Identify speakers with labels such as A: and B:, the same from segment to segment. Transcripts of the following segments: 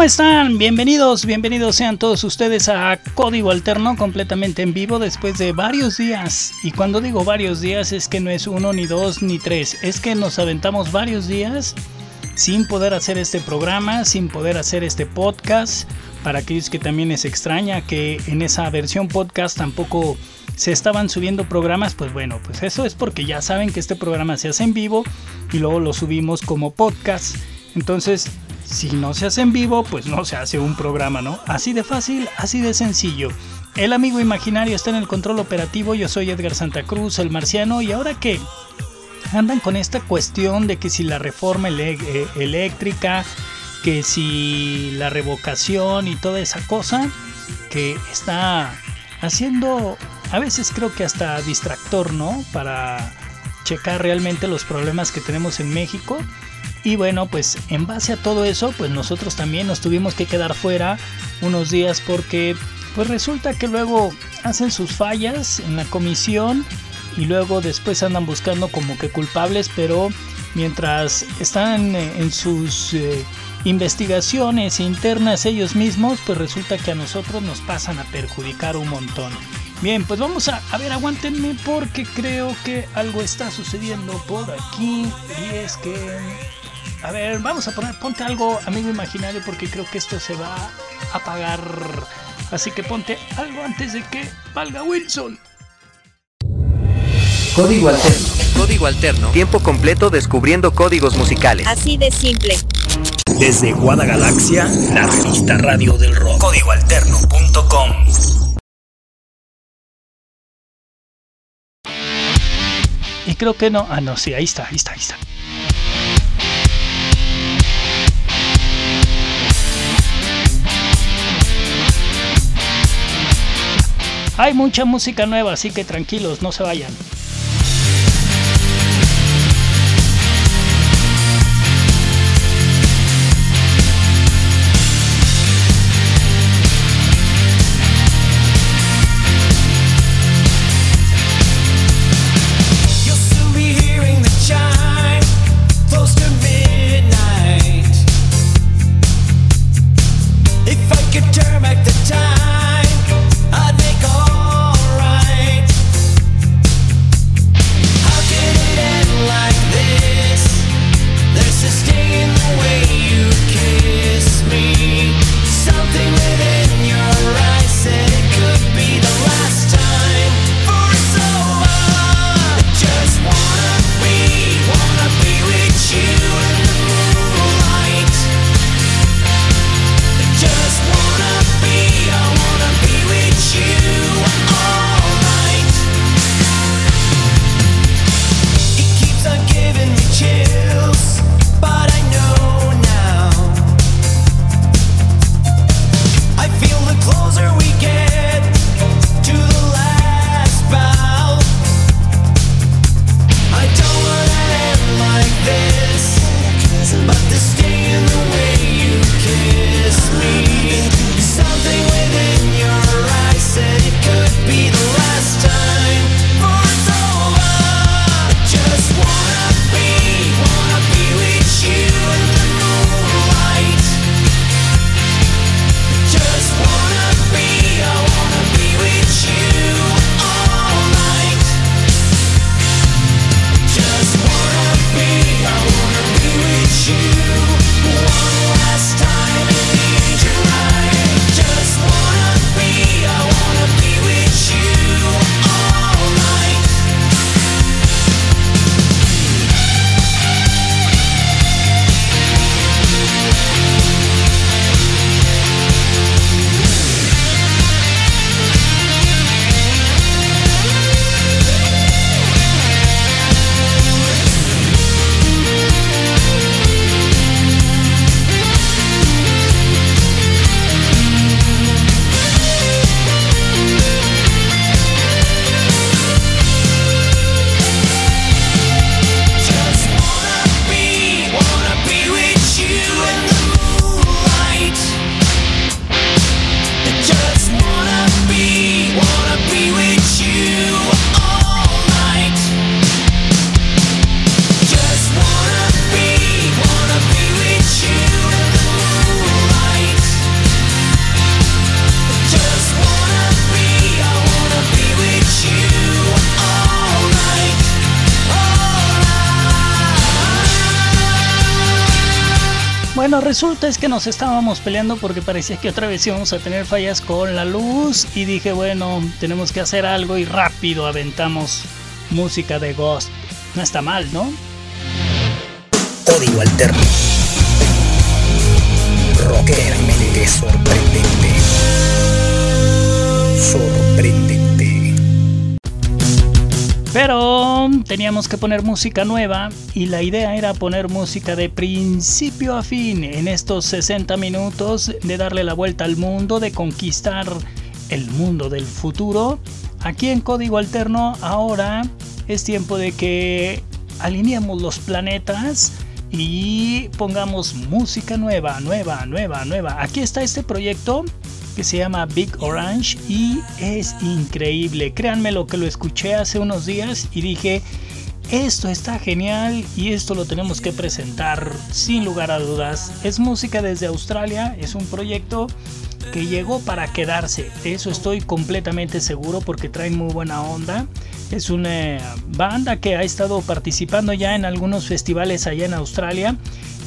A: ¿Cómo están? Bienvenidos, bienvenidos sean todos ustedes a Código Alterno completamente en vivo después de varios días. Y cuando digo varios días es que no es uno, ni dos, ni tres. Es que nos aventamos varios días sin poder hacer este programa, sin poder hacer este podcast. Para aquellos que también les extraña que en esa versión podcast tampoco se estaban subiendo programas, pues bueno, pues eso es porque ya saben que este programa se hace en vivo y luego lo subimos como podcast. Entonces, si no se hace en vivo, pues no se hace un programa, ¿no? Así de fácil, así de sencillo. El amigo imaginario está en el control operativo, yo soy Edgar Santa Cruz, el marciano, y ahora que andan con esta cuestión de que si la reforma eh, eléctrica, que si la revocación y toda esa cosa, que está haciendo, a veces creo que hasta distractor, ¿no? Para checar realmente los problemas que tenemos en México. Y bueno, pues en base a todo eso, pues nosotros también nos tuvimos que quedar fuera unos días porque pues resulta que luego hacen sus fallas en la comisión y luego después andan buscando como que culpables, pero mientras están en sus eh, investigaciones internas ellos mismos, pues resulta que a nosotros nos pasan a perjudicar un montón. Bien, pues vamos a, a ver, aguántenme porque creo que algo está sucediendo por aquí y es que a ver, vamos a poner, ponte algo, amigo imaginario, porque creo que esto se va a apagar. Así que ponte algo antes de que valga Wilson.
B: Código Alterno. Código Alterno. Tiempo completo descubriendo códigos musicales.
C: Así de simple.
D: Desde Guadagalaxia, la revista radio del rock. Códigoalterno.com.
A: Y creo que no. Ah, no, sí, ahí está, ahí está, ahí está. Hay mucha música nueva, así que tranquilos, no se vayan. Resulta es que nos estábamos peleando porque parecía que otra vez íbamos a tener fallas con la luz y dije, bueno, tenemos que hacer algo y rápido aventamos música de Ghost. No está mal, ¿no?
D: Código alterno. Rockeramente. Sorprendente.
A: Pero teníamos que poner música nueva y la idea era poner música de principio a fin en estos 60 minutos de darle la vuelta al mundo, de conquistar el mundo del futuro. Aquí en Código Alterno ahora es tiempo de que alineemos los planetas y pongamos música nueva, nueva, nueva, nueva. Aquí está este proyecto que se llama Big Orange y es increíble. Créanme lo que lo escuché hace unos días y dije, esto está genial y esto lo tenemos que presentar sin lugar a dudas. Es música desde Australia, es un proyecto que llegó para quedarse. Eso estoy completamente seguro porque traen muy buena onda. Es una banda que ha estado participando ya en algunos festivales allá en Australia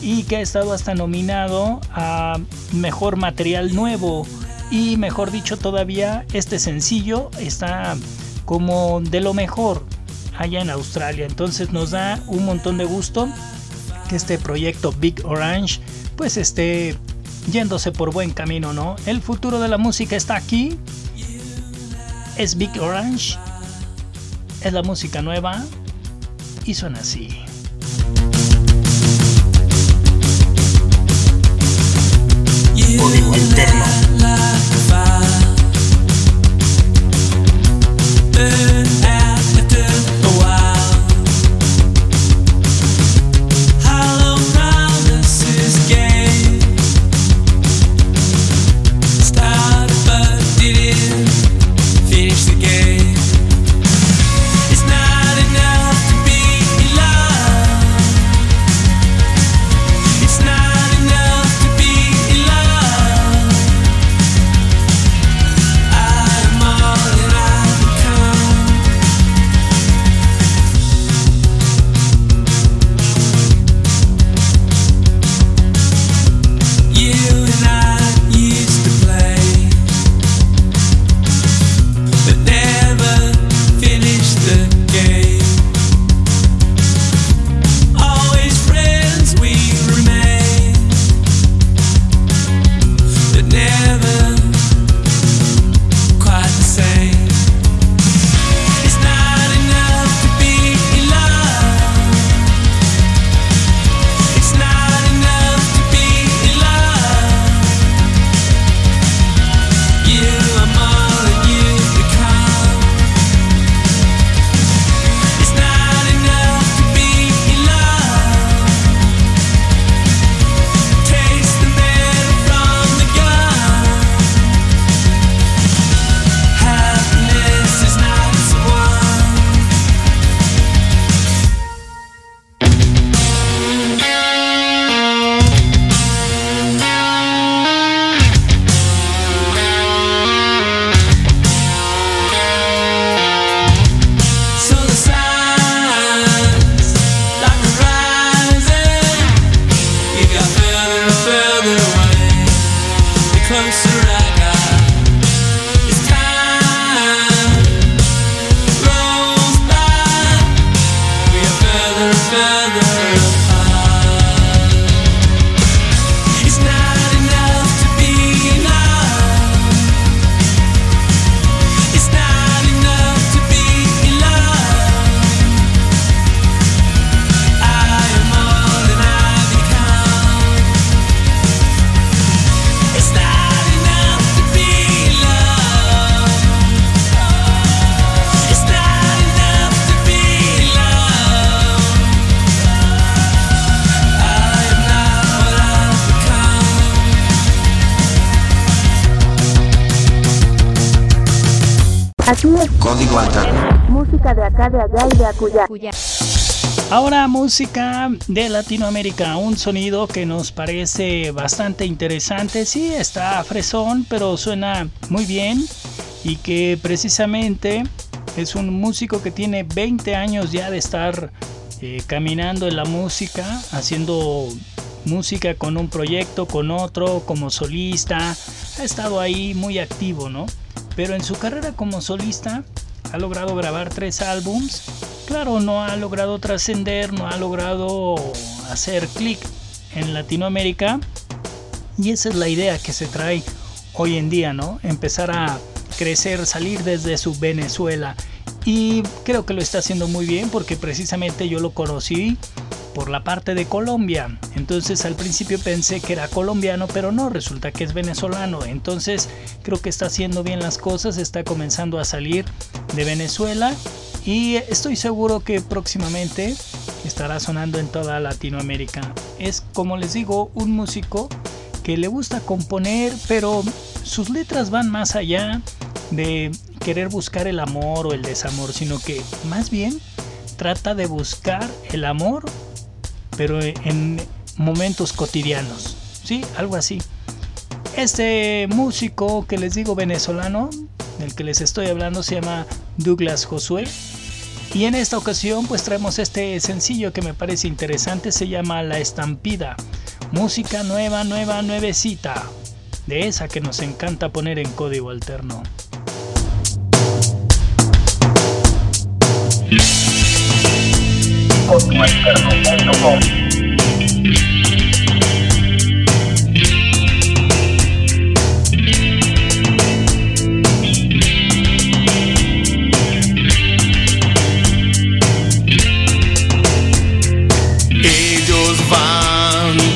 A: y que ha estado hasta nominado a Mejor Material Nuevo y mejor dicho todavía este sencillo está como de lo mejor allá en Australia. Entonces nos da un montón de gusto que este proyecto Big Orange pues esté yéndose por buen camino, ¿no? El futuro de la música está aquí. Es Big Orange. Es la música nueva y suena así.
D: Código
A: Ahora música de Latinoamérica, un sonido que nos parece bastante interesante. Sí, está fresón, pero suena muy bien y que precisamente es un músico que tiene 20 años ya de estar eh, caminando en la música, haciendo música con un proyecto, con otro, como solista. Ha estado ahí muy activo, ¿no? Pero en su carrera como solista ha logrado grabar tres álbums. Claro, no ha logrado trascender, no ha logrado hacer clic en Latinoamérica. Y esa es la idea que se trae hoy en día, ¿no? Empezar a crecer, salir desde su Venezuela. Y creo que lo está haciendo muy bien porque precisamente yo lo conocí por la parte de Colombia. Entonces al principio pensé que era colombiano, pero no, resulta que es venezolano. Entonces creo que está haciendo bien las cosas, está comenzando a salir de Venezuela y estoy seguro que próximamente estará sonando en toda Latinoamérica. Es como les digo, un músico que le gusta componer, pero sus letras van más allá de querer buscar el amor o el desamor, sino que más bien trata de buscar el amor pero en momentos cotidianos, ¿sí? Algo así. Este músico que les digo venezolano, del que les estoy hablando, se llama Douglas Josué. Y en esta ocasión pues traemos este sencillo que me parece interesante, se llama La Estampida. Música nueva, nueva, nuevecita. De esa que nos encanta poner en código alterno.
E: Ellos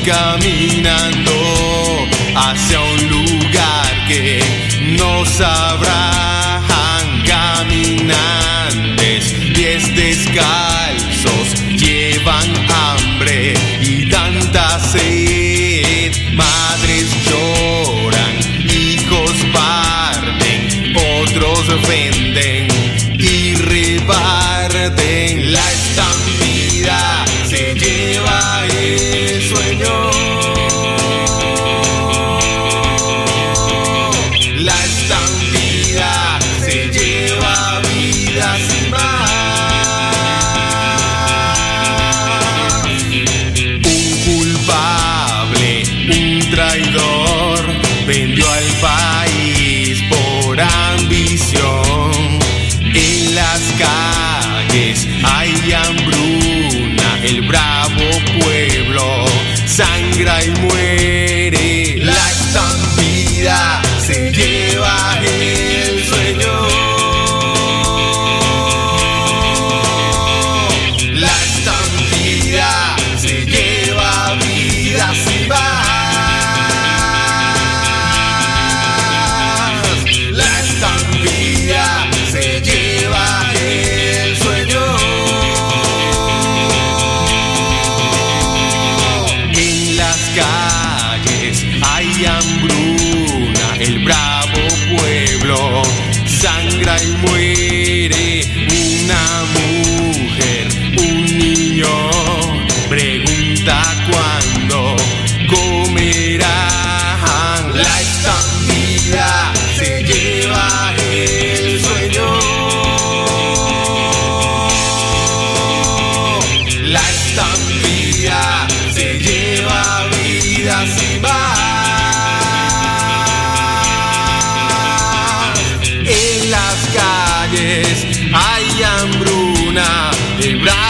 E: caminando hacia un lugar que no sabrán caminantes, pies descalzos, llevan hambre y tanta sed,
A: librado.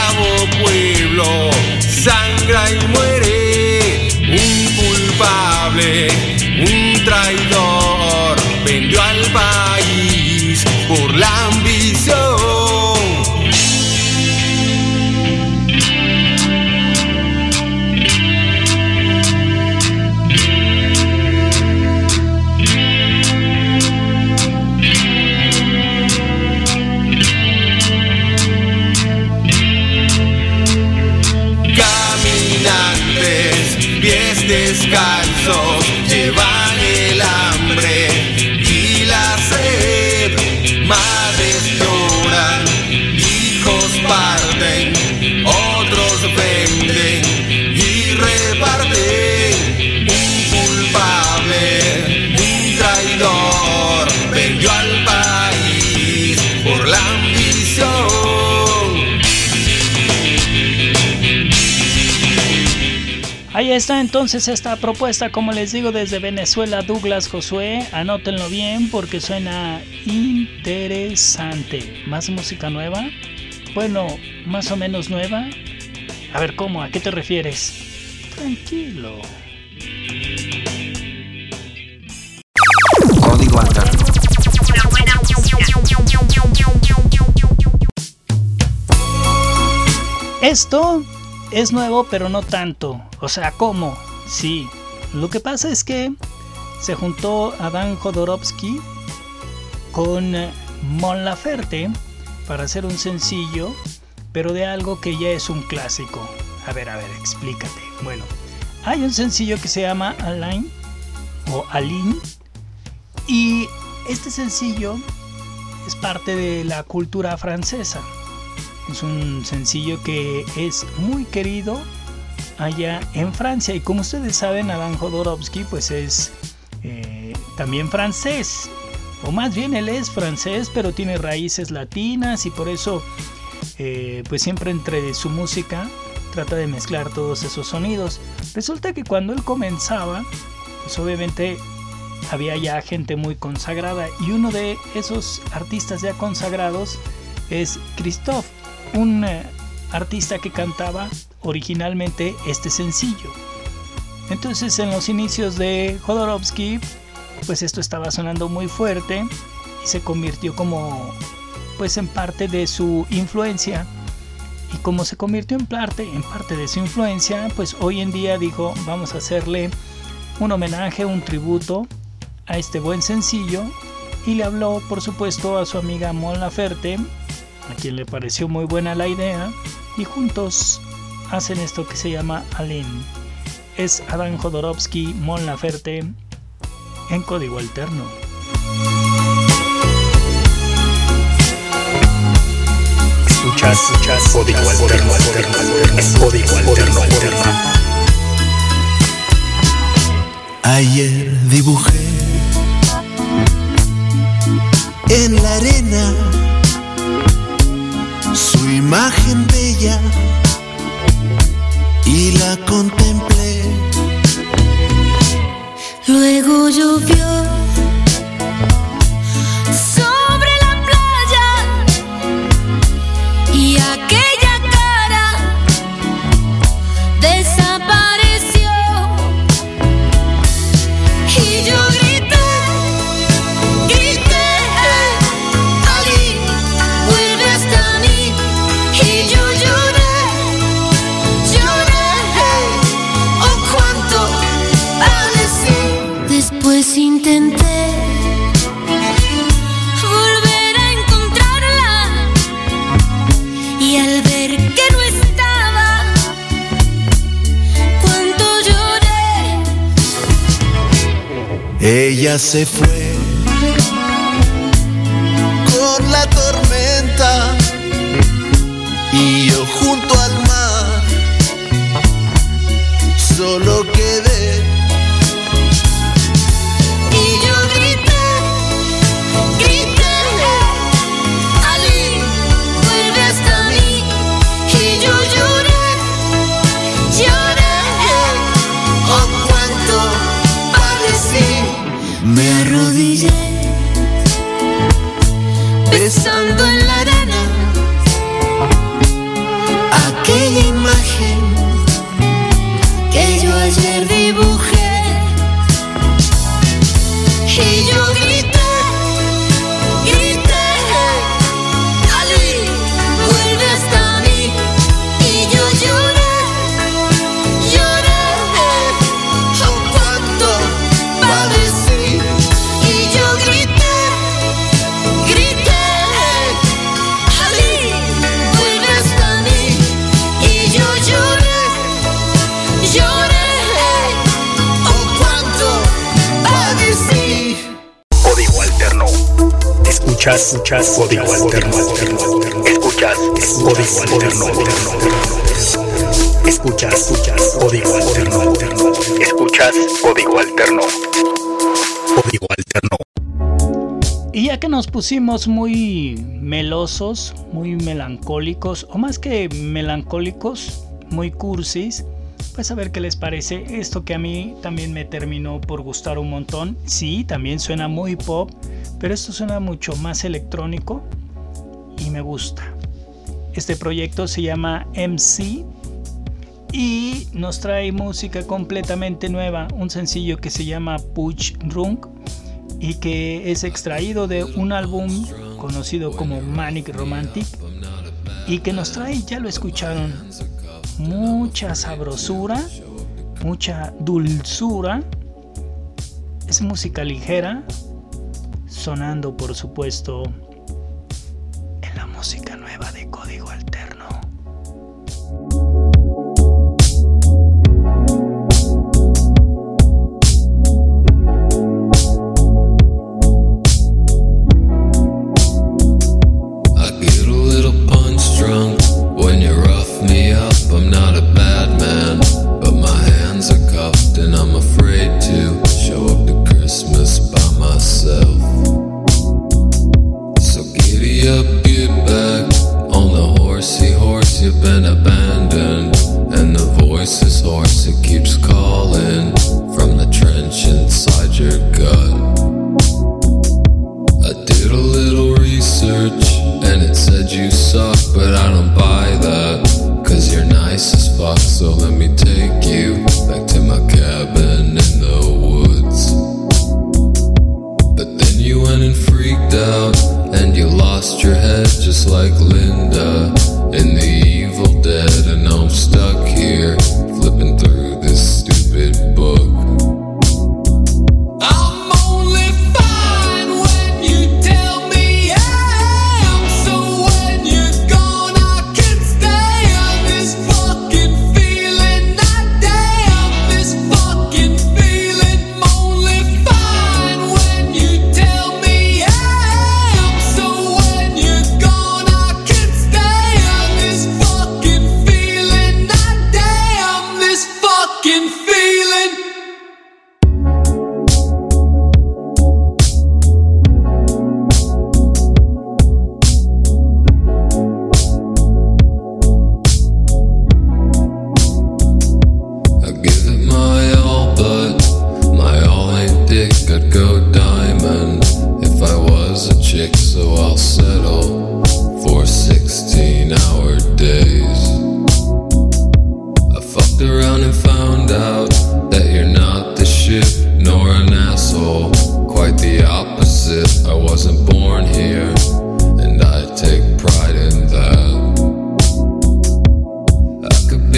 A: Está entonces esta propuesta, como les digo, desde Venezuela, Douglas Josué. Anótenlo bien porque suena interesante. ¿Más música nueva? Bueno, más o menos nueva. A ver, ¿cómo? ¿A qué te refieres? Tranquilo.
C: Código alterno.
A: Esto es nuevo, pero no tanto. O sea, ¿cómo? Sí. Lo que pasa es que se juntó Adán Jodorowsky con Mon Laferte para hacer un sencillo, pero de algo que ya es un clásico. A ver, a ver, explícate. Bueno, hay un sencillo que se llama Alain o Aline y este sencillo es parte de la cultura francesa. Es un sencillo que es muy querido allá en Francia. Y como ustedes saben, Adán Jodorowsky pues es eh, también francés. O más bien él es francés, pero tiene raíces latinas y por eso eh, pues siempre entre su música trata de mezclar todos esos sonidos. Resulta que cuando él comenzaba, pues obviamente había ya gente muy consagrada y uno de esos artistas ya consagrados es Christophe un eh, artista que cantaba originalmente este sencillo. Entonces en los inicios de Jodorowsky, pues esto estaba sonando muy fuerte y se convirtió como pues en parte de su influencia. Y como se convirtió en parte, en parte de su influencia, pues hoy en día dijo, vamos a hacerle un homenaje, un tributo a este buen sencillo y le habló por supuesto a su amiga Mon Laferte a quien le pareció muy buena la idea, y juntos hacen esto que se llama Aline. Es Adán Jodorowsky, Mon Laferte, en código alterno.
D: Escuchas, escuchas, código alterno, alterno, alterno, código alterno, alterno.
F: Ayer dibujé en la arena su imagen bella y la contemplé.
D: Escuchas, escuchas, código alterno, alterno, alterno. Escuchas, código alterno. Escuchas, escuchas, código alterno, alterno. Escuchas, código alterno. Código alterno.
A: Y ya que nos pusimos muy melosos, muy melancólicos, o más que melancólicos, muy cursis,
G: pues a ver qué les parece esto que a mí también me terminó por gustar un montón. Sí, también suena muy pop, pero esto suena mucho más electrónico y me gusta. Este proyecto se llama MC y nos trae música completamente nueva, un sencillo que se llama Push Drunk y que es extraído de un álbum conocido como Manic Romantic y que nos trae, ya lo escucharon, mucha sabrosura, mucha dulzura. Es música ligera, sonando por supuesto en la música up, get back on the horsey horse. You've been abandoned, and the voice is hoarse. It keeps calling from the trench inside your.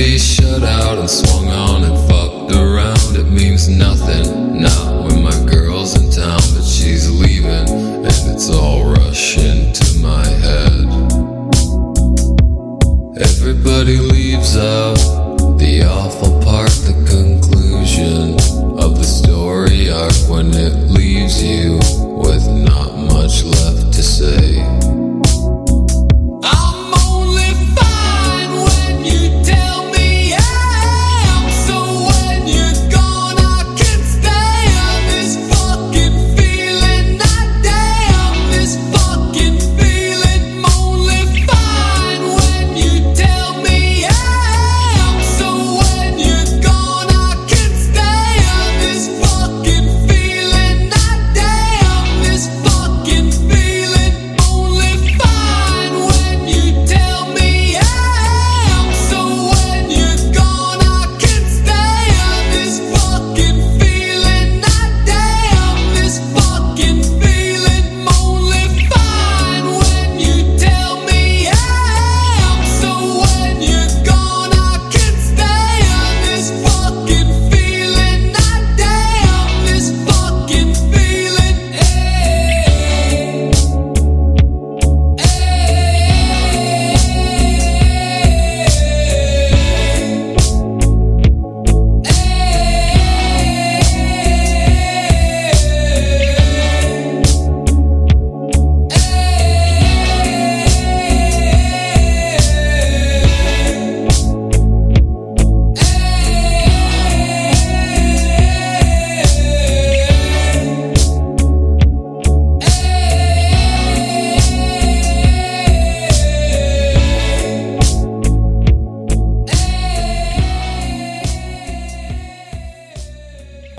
G: be shut out and swung on and fucked around. It means nothing, not when my girl's in town, but she's leaving and it's all rushing to my head. Everybody leaves out the awful part, the conclusion of the story arc when it leaves you.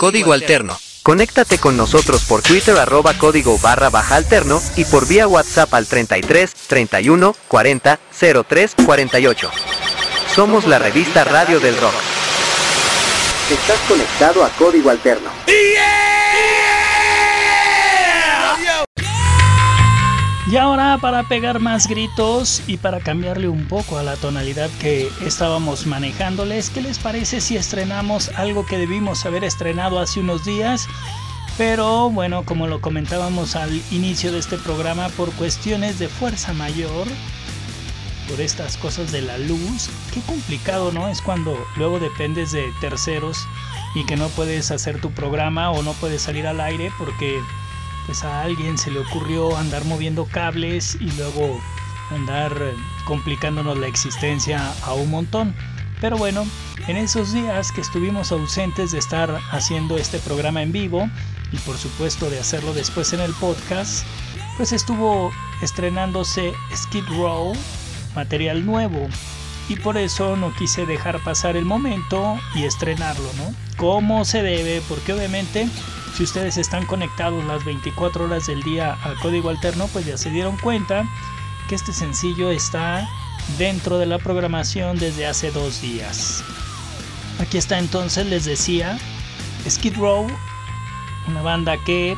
B: Código Alterno. Conéctate con nosotros por Twitter arroba código barra baja alterno y por vía WhatsApp al 33 31 40 03 48. Somos la revista Radio del Rock. Estás conectado a Código Alterno.
A: Y ahora para pegar más gritos y para cambiarle un poco a la tonalidad que estábamos manejándoles, ¿qué les parece si estrenamos algo que debimos haber estrenado hace unos días? Pero bueno, como lo comentábamos al inicio de este programa, por cuestiones de fuerza mayor, por estas cosas de la luz, qué complicado, ¿no? Es cuando luego dependes de terceros y que no puedes hacer tu programa o no puedes salir al aire porque pues a alguien se le ocurrió andar moviendo cables y luego andar eh, complicándonos la existencia a un montón. Pero bueno, en esos días que estuvimos ausentes de estar haciendo este programa en vivo y por supuesto de hacerlo después en el podcast, pues estuvo estrenándose Skid Row, material nuevo. Y por eso no quise dejar pasar el momento y estrenarlo, ¿no? Como se debe, porque obviamente si ustedes están conectados las 24 horas del día a código alterno, pues ya se dieron cuenta que este sencillo está dentro de la programación desde hace dos días. Aquí está entonces, les decía, Skid Row, una banda que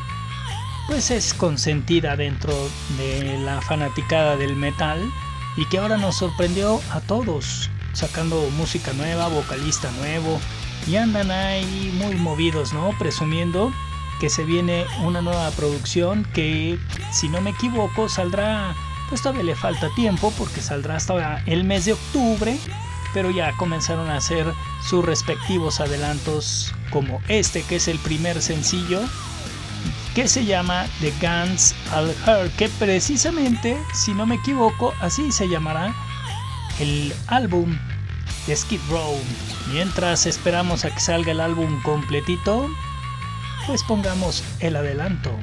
A: pues es consentida dentro de la fanaticada del metal y que ahora nos sorprendió a todos, sacando música nueva, vocalista nuevo, y andan ahí muy movidos, ¿no? Presumiendo que se viene una nueva producción que, si no me equivoco, saldrá, pues todavía le falta tiempo porque saldrá hasta el mes de octubre, pero ya comenzaron a hacer sus respectivos adelantos como este que es el primer sencillo que se llama The Guns All Her, que precisamente, si no me equivoco, así se llamará el álbum de Skid Row. Mientras esperamos a que salga el álbum completito, pues pongamos el adelanto.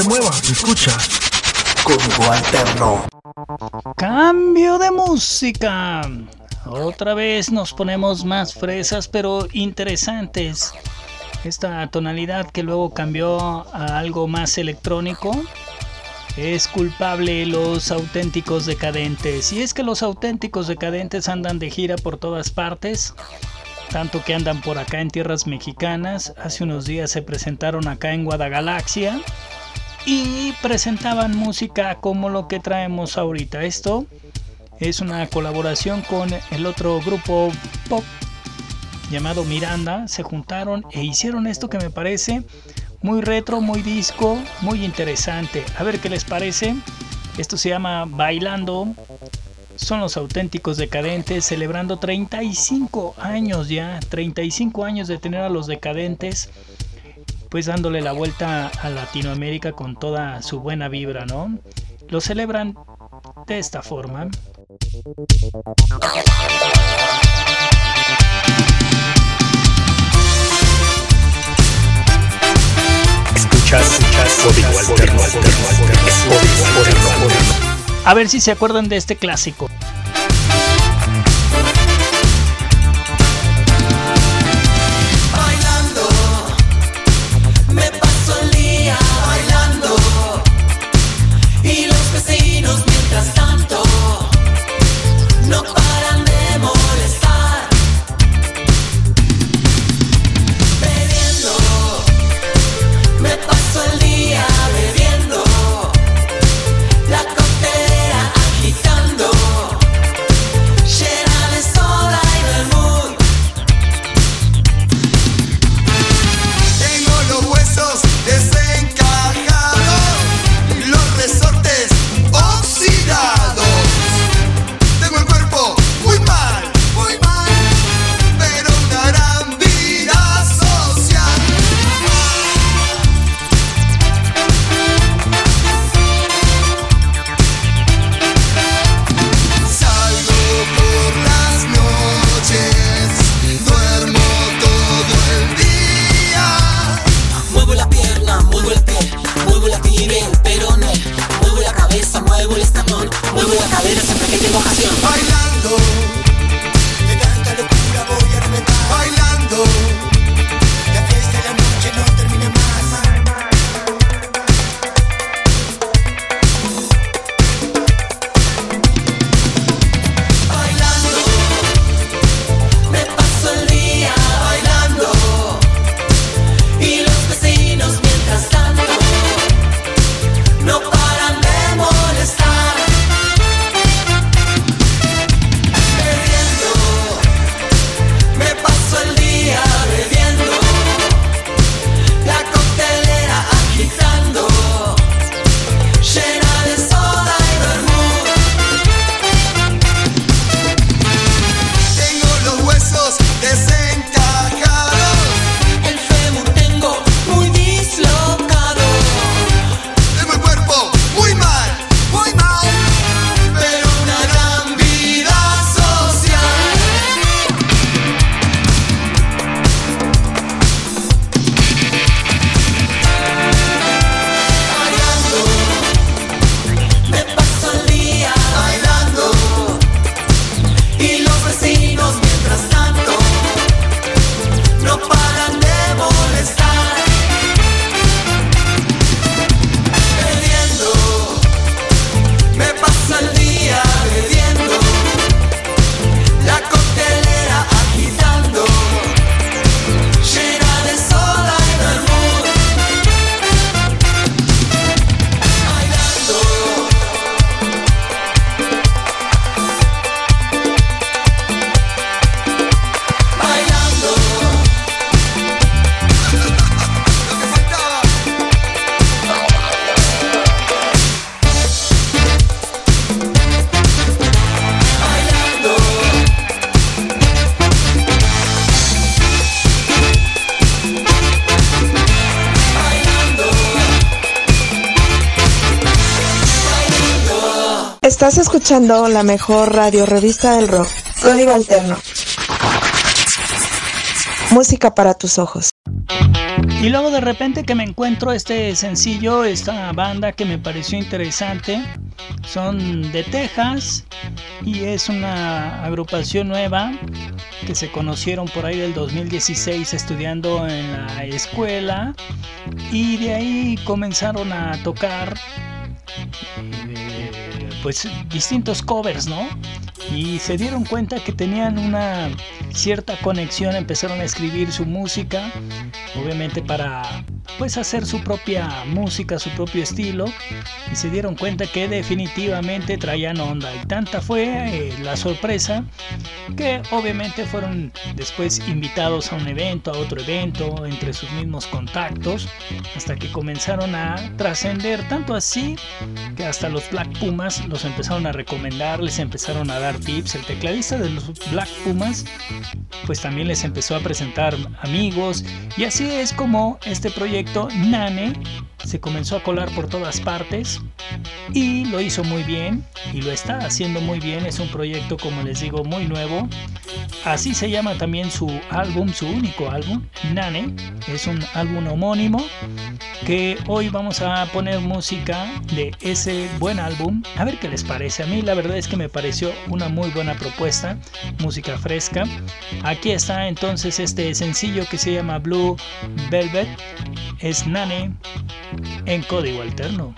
C: Se mueva, escucha.
H: Código Alterno.
I: Cambio de música. Otra vez nos ponemos más fresas pero interesantes. Esta tonalidad que luego cambió a algo más electrónico es culpable los auténticos decadentes. Y es que los auténticos decadentes andan de gira por todas partes. Tanto que andan por acá en tierras mexicanas. Hace unos días se presentaron acá en Guadagalaxia. Y presentaban música como lo que traemos ahorita. Esto es una colaboración con el otro grupo pop llamado Miranda. Se juntaron e hicieron esto que me parece muy retro, muy disco, muy interesante. A ver qué les parece. Esto se llama Bailando. Son los auténticos decadentes celebrando 35 años ya, 35 años de tener a los decadentes, pues dándole la vuelta a Latinoamérica con toda su buena vibra, ¿no? Lo celebran de esta forma.
C: Escuchas.
I: A ver si se acuerdan de este clásico.
J: Estás escuchando la mejor radio revista del rock. Código Alterno. Música para tus ojos.
A: Y luego de repente que me encuentro este sencillo, esta banda que me pareció interesante. Son de Texas y es una agrupación nueva que se conocieron por ahí del 2016 estudiando en la escuela y de ahí comenzaron a tocar pues distintos covers, ¿no? Y se dieron cuenta que tenían una cierta conexión, empezaron a escribir su música, obviamente para pues hacer su propia música, su propio estilo y se dieron cuenta que definitivamente traían onda y tanta fue eh, la sorpresa que obviamente fueron después invitados a un evento, a otro evento, entre sus mismos contactos, hasta que comenzaron a trascender tanto así que hasta los Black Pumas los empezaron a recomendar, les empezaron a dar tips, el tecladista de los Black Pumas pues también les empezó a presentar amigos. Y así es como este proyecto Nane se comenzó a colar por todas partes y lo hizo muy bien y lo está haciendo muy bien. Es un proyecto, como les digo, muy nuevo. Así se llama también su álbum, su único álbum, Nane. Es un álbum homónimo que hoy vamos a poner música de ese buen álbum. A ver qué les parece. A mí la verdad es que me pareció una muy buena propuesta, música fresca. Aquí está entonces este sencillo que se llama Blue Velvet. Es Nane en código alterno.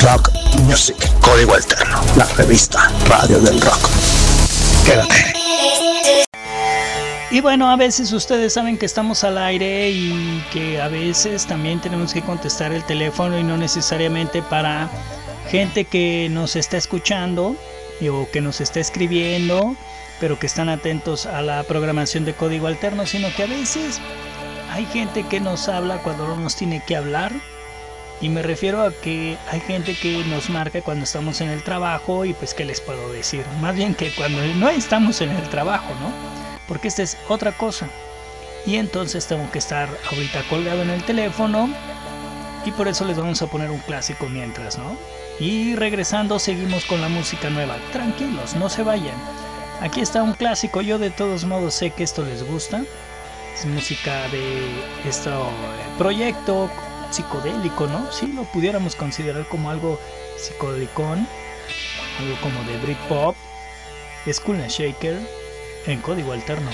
C: Rock music. Código Alterno. La revista Radio del Rock. Quédate.
A: Y bueno, a veces ustedes saben que estamos al aire y que a veces también tenemos que contestar el teléfono y no necesariamente para gente que nos está escuchando o que nos está escribiendo, pero que están atentos a la programación de código alterno, sino que a veces hay gente que nos habla cuando no nos tiene que hablar. Y me refiero a que hay gente que nos marca cuando estamos en el trabajo y pues qué les puedo decir. Más bien que cuando no estamos en el trabajo, ¿no? porque esta es otra cosa. Y entonces tengo que estar ahorita colgado en el teléfono y por eso les vamos a poner un clásico mientras, ¿no? Y regresando seguimos con la música nueva. Tranquilos, no se vayan. Aquí está un clásico, yo de todos modos sé que esto les gusta. Es música de este proyecto psicodélico, ¿no? Si lo pudiéramos considerar como algo psicodélico, algo como de Britpop. Es Cool Shaker en código alterno.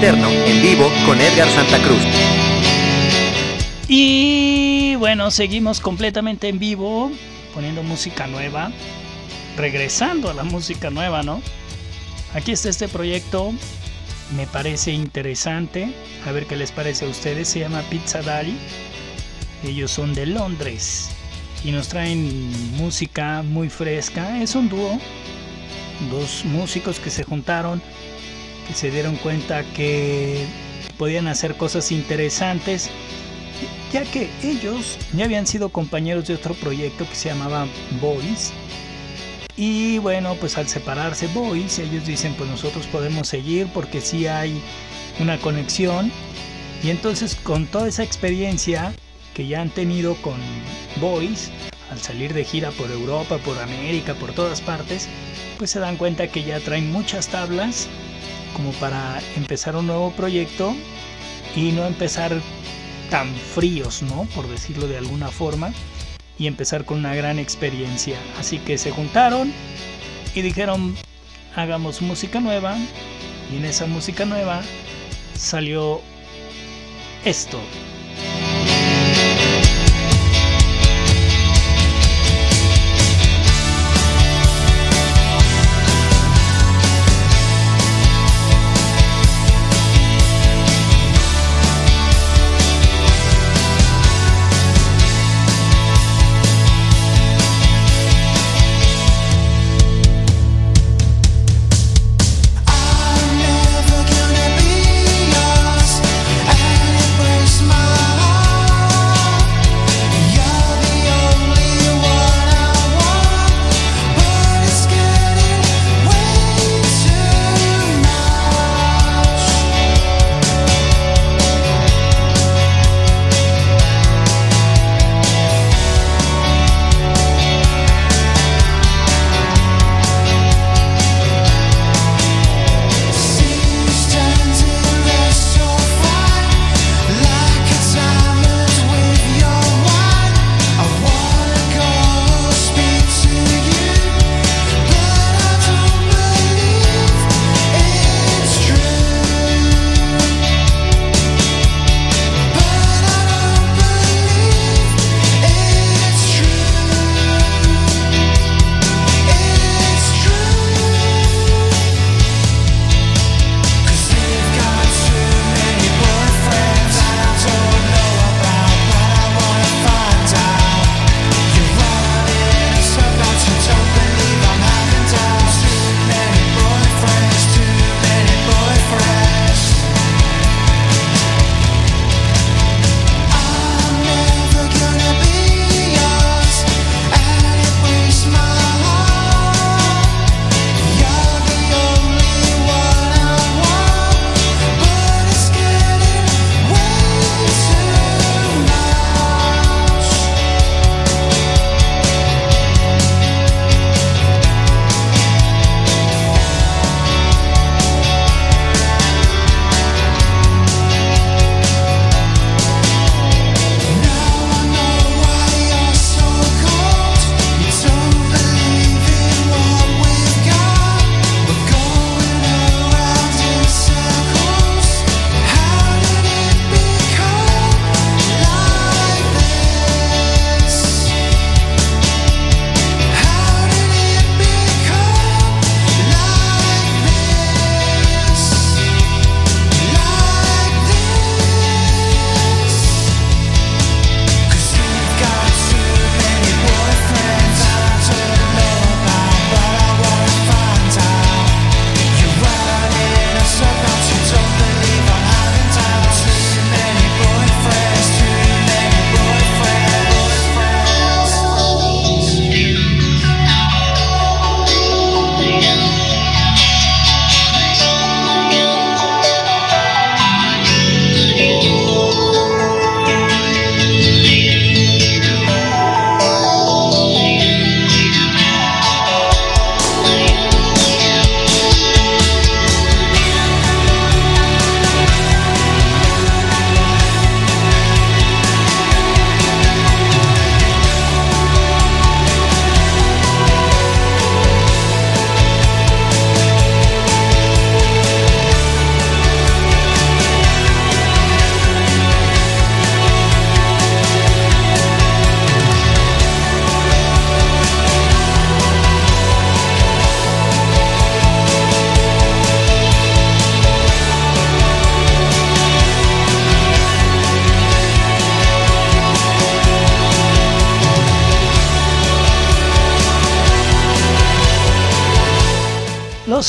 B: En vivo con Edgar Santa Cruz.
A: Y bueno, seguimos completamente en vivo, poniendo música nueva, regresando a la música nueva, ¿no? Aquí está este proyecto me parece interesante. A ver qué les parece a ustedes. Se llama Pizza Daddy. Ellos son de Londres y nos traen música muy fresca. Es un dúo, dos músicos que se juntaron, se dieron cuenta que podían hacer cosas interesantes, ya que ellos ya habían sido compañeros de otro proyecto que se llamaba Boys. Y bueno, pues al separarse Boys, ellos dicen, pues nosotros podemos seguir porque sí hay una conexión. Y entonces con toda esa experiencia que ya han tenido con Boys, al salir de gira por Europa, por América, por todas partes, pues se dan cuenta que ya traen muchas tablas como para empezar un nuevo proyecto y no empezar tan fríos, ¿no? Por decirlo de alguna forma, y empezar con una gran experiencia. Así que se juntaron y dijeron, hagamos música nueva, y en esa música nueva salió esto.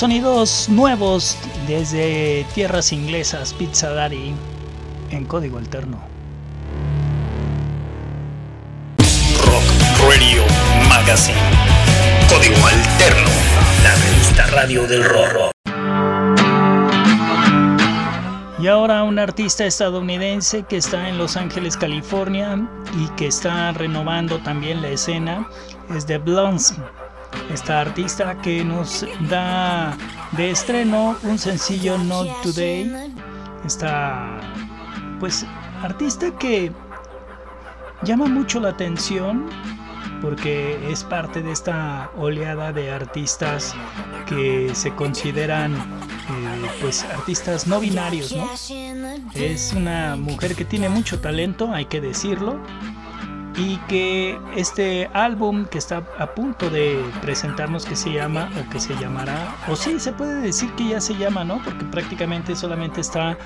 A: Sonidos nuevos desde tierras inglesas, Pizza Daddy, en código alterno.
D: Rock Radio Magazine. Código alterno. La revista radio del rock.
A: Y ahora un artista estadounidense que está en Los Ángeles, California y que está renovando también la escena es The Blondes. Esta artista que nos da de estreno un sencillo Not Today. Esta pues artista que llama mucho la atención porque es parte de esta oleada de artistas que se consideran eh, pues artistas no binarios, ¿no? Es una mujer que tiene mucho talento, hay que decirlo, y que este álbum que está a punto de presentarnos que se llama o que se llamará, o sí, se puede decir que ya se llama, ¿no? Porque prácticamente solamente está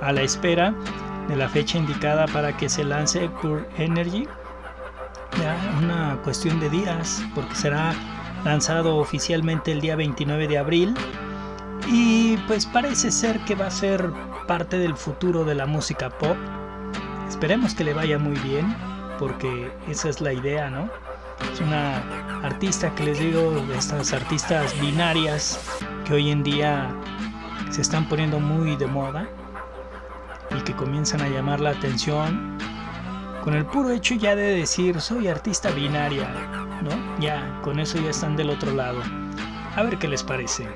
A: a la espera de la fecha indicada para que se lance Pure Energy ya una cuestión de días, porque será lanzado oficialmente el día 29 de abril. Y pues parece ser que va a ser parte del futuro de la música pop. Esperemos que le vaya muy bien, porque esa es la idea, ¿no? Es una artista que les digo, de estas artistas binarias que hoy en día se están poniendo muy de moda y que comienzan a llamar la atención con el puro hecho ya de decir soy artista binaria, ¿no? Ya, con eso ya están del otro lado. A ver qué les parece.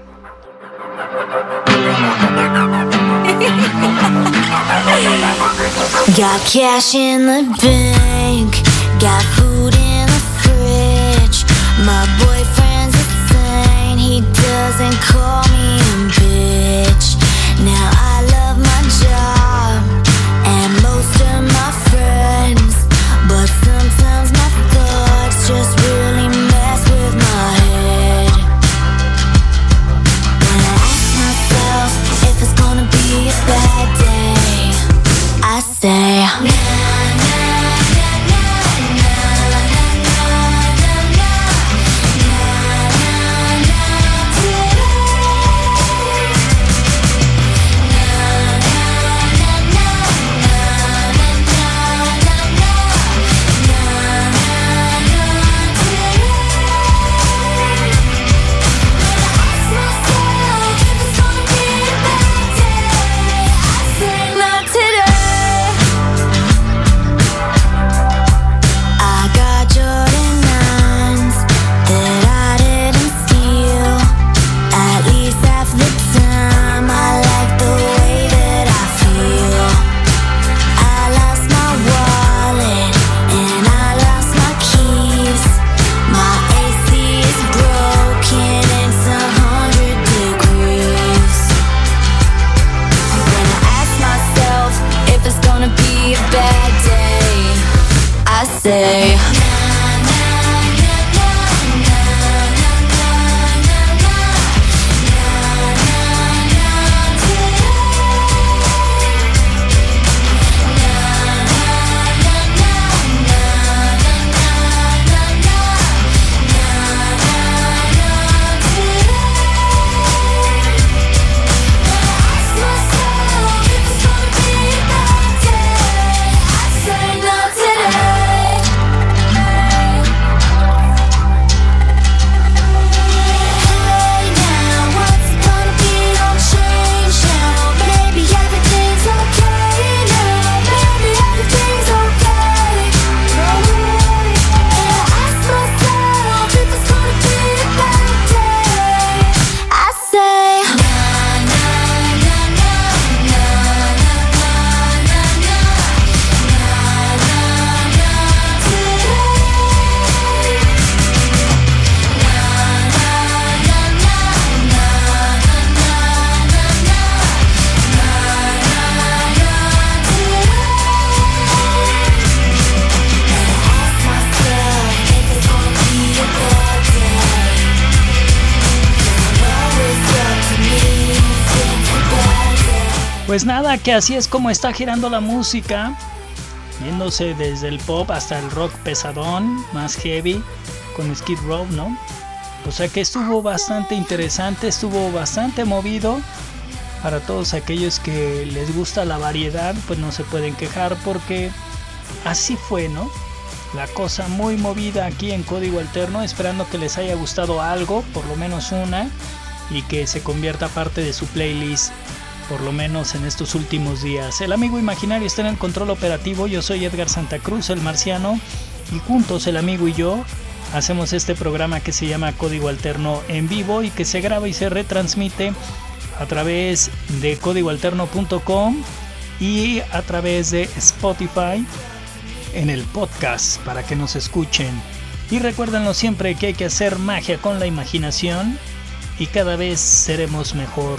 K: Got cash in the bank, got food in the fridge. My boyfriend's insane, he doesn't call me a bitch. Now I love my job and most of my friends, but sometimes my thoughts just
A: Pues nada, que así es como está girando la música, yéndose desde el pop hasta el rock pesadón, más heavy, con Skid Row, ¿no? O sea que estuvo bastante interesante, estuvo bastante movido. Para todos aquellos que les gusta la variedad, pues no se pueden quejar porque así fue, ¿no? La cosa muy movida aquí en Código Alterno, esperando que les haya gustado algo, por lo menos una, y que se convierta parte de su playlist, por lo menos en estos últimos días. El amigo imaginario está en el control operativo, yo soy Edgar Santa Cruz, el marciano, y juntos el amigo y yo hacemos este programa que se llama Código Alterno en vivo y que se graba y se retransmite a través de códigoalterno.com y a través de Spotify en el podcast para que nos escuchen. Y recuérdenlo siempre que hay que hacer magia con la imaginación y cada vez seremos mejor.